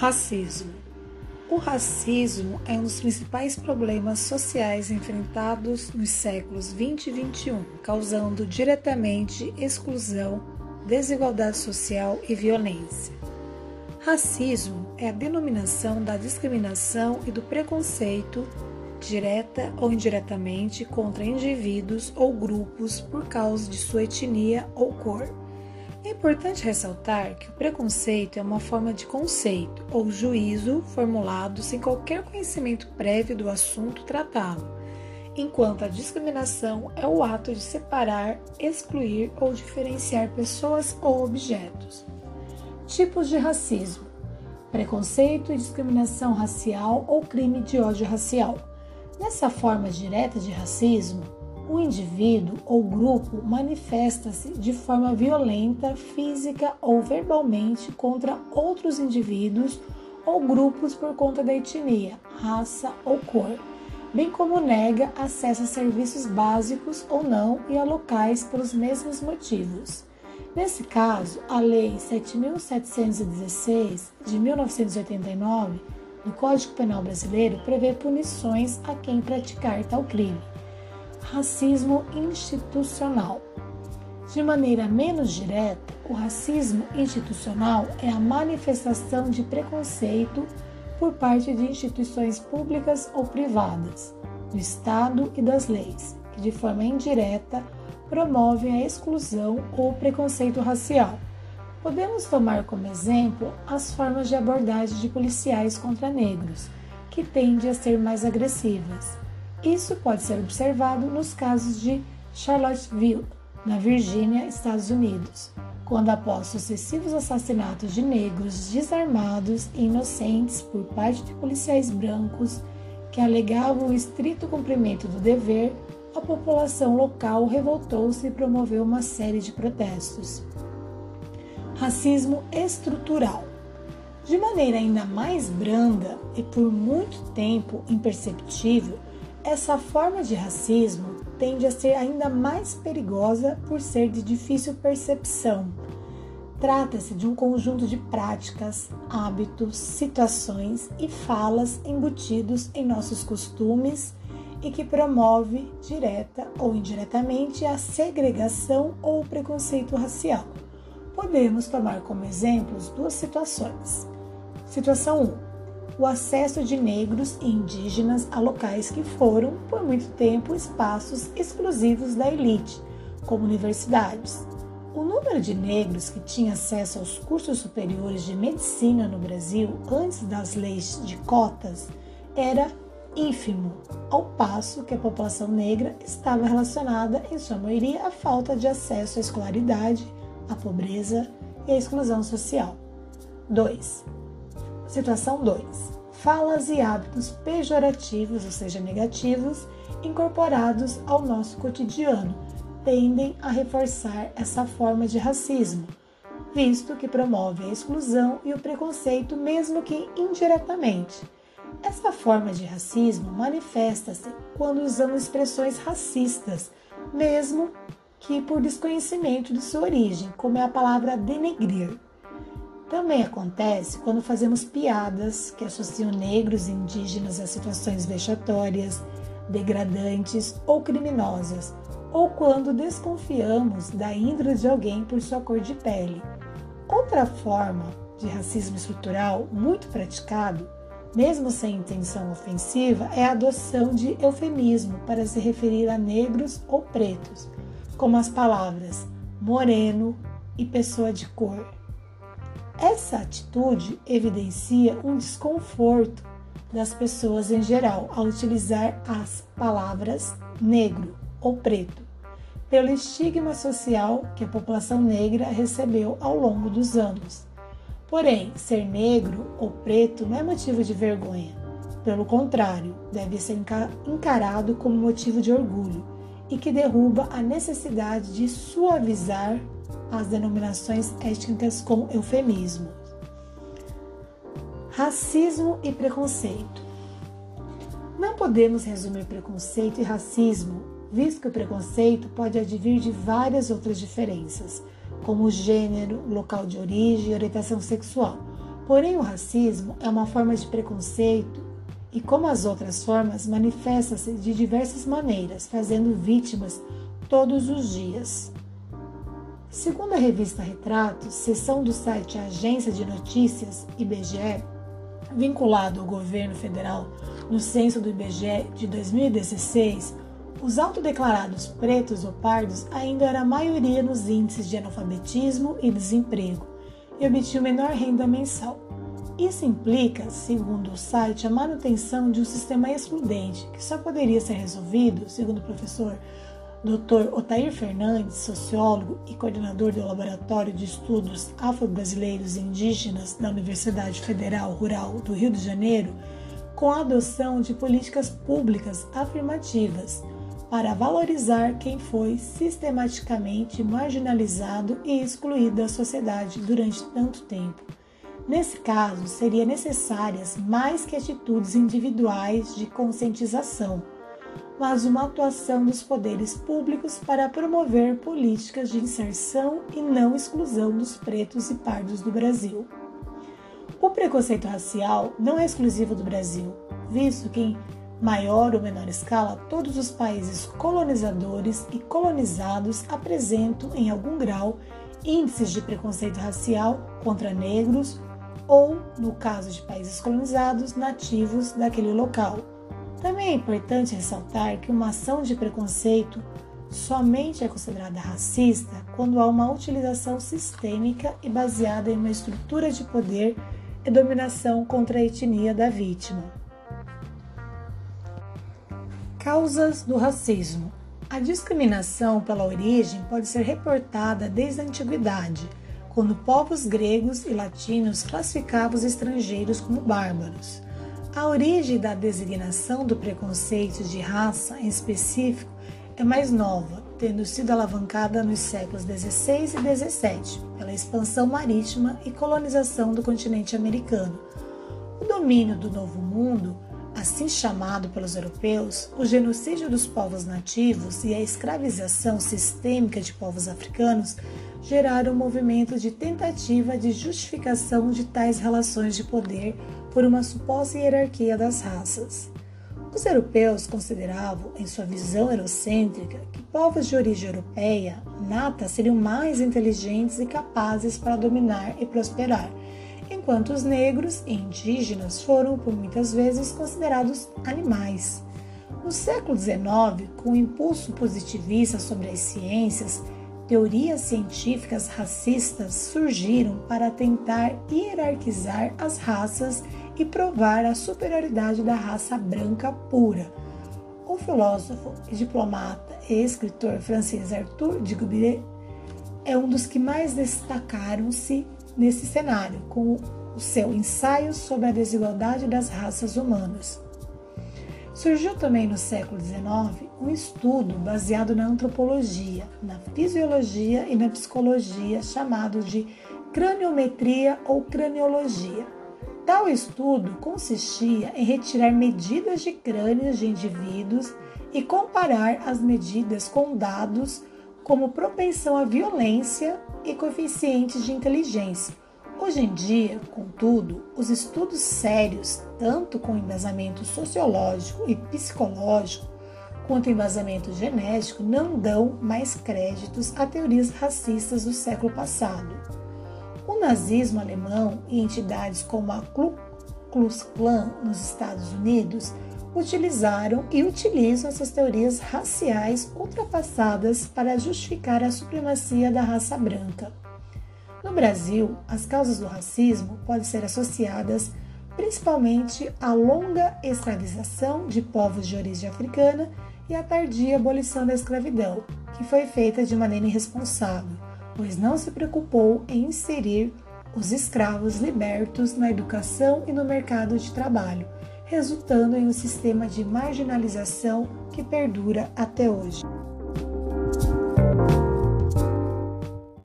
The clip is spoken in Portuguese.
Racismo. O racismo é um dos principais problemas sociais enfrentados nos séculos 20 e 21, causando diretamente exclusão, desigualdade social e violência. Racismo é a denominação da discriminação e do preconceito, direta ou indiretamente, contra indivíduos ou grupos por causa de sua etnia ou cor é importante ressaltar que o preconceito é uma forma de conceito ou juízo formulado sem qualquer conhecimento prévio do assunto tratado, enquanto a discriminação é o ato de separar, excluir ou diferenciar pessoas ou objetos. Tipos de racismo: preconceito e discriminação racial ou crime de ódio racial. Nessa forma direta de racismo, o indivíduo ou grupo manifesta-se de forma violenta, física ou verbalmente contra outros indivíduos ou grupos por conta da etnia, raça ou cor, bem como nega acesso a serviços básicos ou não e a locais pelos mesmos motivos. Nesse caso, a Lei 7.716 de 1989 do Código Penal Brasileiro prevê punições a quem praticar tal crime racismo institucional. De maneira menos direta, o racismo institucional é a manifestação de preconceito por parte de instituições públicas ou privadas, do Estado e das leis, que de forma indireta promovem a exclusão ou preconceito racial. Podemos tomar como exemplo as formas de abordagem de policiais contra negros, que tendem a ser mais agressivas isso pode ser observado nos casos de Charlottesville, na Virgínia, Estados Unidos, quando, após sucessivos assassinatos de negros desarmados e inocentes por parte de policiais brancos que alegavam o estrito cumprimento do dever, a população local revoltou-se e promoveu uma série de protestos. Racismo estrutural. De maneira ainda mais branda e por muito tempo imperceptível, essa forma de racismo tende a ser ainda mais perigosa por ser de difícil percepção. Trata-se de um conjunto de práticas, hábitos, situações e falas embutidos em nossos costumes e que promove, direta ou indiretamente, a segregação ou preconceito racial. Podemos tomar como exemplos duas situações. Situação 1 o acesso de negros e indígenas a locais que foram, por muito tempo, espaços exclusivos da elite, como universidades. O número de negros que tinha acesso aos cursos superiores de medicina no Brasil antes das leis de cotas era ínfimo, ao passo que a população negra estava relacionada, em sua maioria, à falta de acesso à escolaridade, à pobreza e à exclusão social. 2. Situação 2. Falas e hábitos pejorativos, ou seja, negativos, incorporados ao nosso cotidiano, tendem a reforçar essa forma de racismo, visto que promove a exclusão e o preconceito, mesmo que indiretamente. Essa forma de racismo manifesta-se quando usamos expressões racistas, mesmo que por desconhecimento de sua origem, como é a palavra denegrir. Também acontece quando fazemos piadas que associam negros e indígenas a situações vexatórias, degradantes ou criminosas, ou quando desconfiamos da índole de alguém por sua cor de pele. Outra forma de racismo estrutural muito praticado, mesmo sem intenção ofensiva, é a adoção de eufemismo para se referir a negros ou pretos, como as palavras moreno e pessoa de cor. Essa atitude evidencia um desconforto das pessoas em geral ao utilizar as palavras negro ou preto, pelo estigma social que a população negra recebeu ao longo dos anos. Porém, ser negro ou preto não é motivo de vergonha. Pelo contrário, deve ser encarado como motivo de orgulho e que derruba a necessidade de suavizar as denominações étnicas com eufemismo. Racismo e preconceito. Não podemos resumir preconceito e racismo, visto que o preconceito pode advir de várias outras diferenças, como gênero, local de origem e orientação sexual. Porém, o racismo é uma forma de preconceito e, como as outras formas, manifesta-se de diversas maneiras, fazendo vítimas todos os dias. Segundo a revista Retratos, seção do site Agência de Notícias IBGE, vinculado ao governo federal no censo do IBGE de 2016, os autodeclarados pretos ou pardos ainda eram a maioria nos índices de analfabetismo e desemprego e obtinham menor renda mensal. Isso implica, segundo o site, a manutenção de um sistema excludente, que só poderia ser resolvido, segundo o professor Dr. Otair Fernandes, sociólogo e coordenador do Laboratório de Estudos Afro-Brasileiros e Indígenas da Universidade Federal Rural do Rio de Janeiro, com a adoção de políticas públicas afirmativas para valorizar quem foi sistematicamente marginalizado e excluído da sociedade durante tanto tempo. Nesse caso, seriam necessárias mais que atitudes individuais de conscientização, mas uma atuação dos poderes públicos para promover políticas de inserção e não exclusão dos pretos e pardos do Brasil. O preconceito racial não é exclusivo do Brasil, visto que maior ou menor escala, todos os países colonizadores e colonizados apresentam, em algum grau, índices de preconceito racial contra negros ou, no caso de países colonizados, nativos daquele local. Também é importante ressaltar que uma ação de preconceito somente é considerada racista quando há uma utilização sistêmica e baseada em uma estrutura de poder e dominação contra a etnia da vítima. Causas do racismo. A discriminação pela origem pode ser reportada desde a antiguidade, quando povos gregos e latinos classificavam os estrangeiros como bárbaros. A origem da designação do preconceito de raça em específico é mais nova, tendo sido alavancada nos séculos XVI e XVII pela expansão marítima e colonização do continente americano. O domínio do Novo Mundo assim chamado pelos europeus, o genocídio dos povos nativos e a escravização sistêmica de povos africanos geraram um movimento de tentativa de justificação de tais relações de poder por uma suposta hierarquia das raças. Os europeus consideravam, em sua visão eurocêntrica, que povos de origem europeia nata seriam mais inteligentes e capazes para dominar e prosperar, enquanto os negros e indígenas foram por muitas vezes considerados animais. No século XIX, com o impulso positivista sobre as ciências, teorias científicas racistas surgiram para tentar hierarquizar as raças e provar a superioridade da raça branca pura. O filósofo, diplomata e escritor francês Arthur de Gobier é um dos que mais destacaram-se nesse cenário, com o seu ensaio sobre a desigualdade das raças humanas. Surgiu também no século XIX um estudo baseado na antropologia, na fisiologia e na psicologia, chamado de craniometria ou craniologia. Tal estudo consistia em retirar medidas de crânios de indivíduos e comparar as medidas com dados como propensão à violência e coeficientes de inteligência. Hoje em dia, contudo, os estudos sérios, tanto com embasamento sociológico e psicológico, quanto embasamento genético, não dão mais créditos a teorias racistas do século passado. O nazismo alemão e entidades como a Ku Klux Klan nos Estados Unidos utilizaram e utilizam essas teorias raciais ultrapassadas para justificar a supremacia da raça branca. No Brasil, as causas do racismo podem ser associadas principalmente à longa escravização de povos de origem africana e à tardia abolição da escravidão, que foi feita de maneira irresponsável, pois não se preocupou em inserir os escravos libertos na educação e no mercado de trabalho resultando em um sistema de marginalização que perdura até hoje.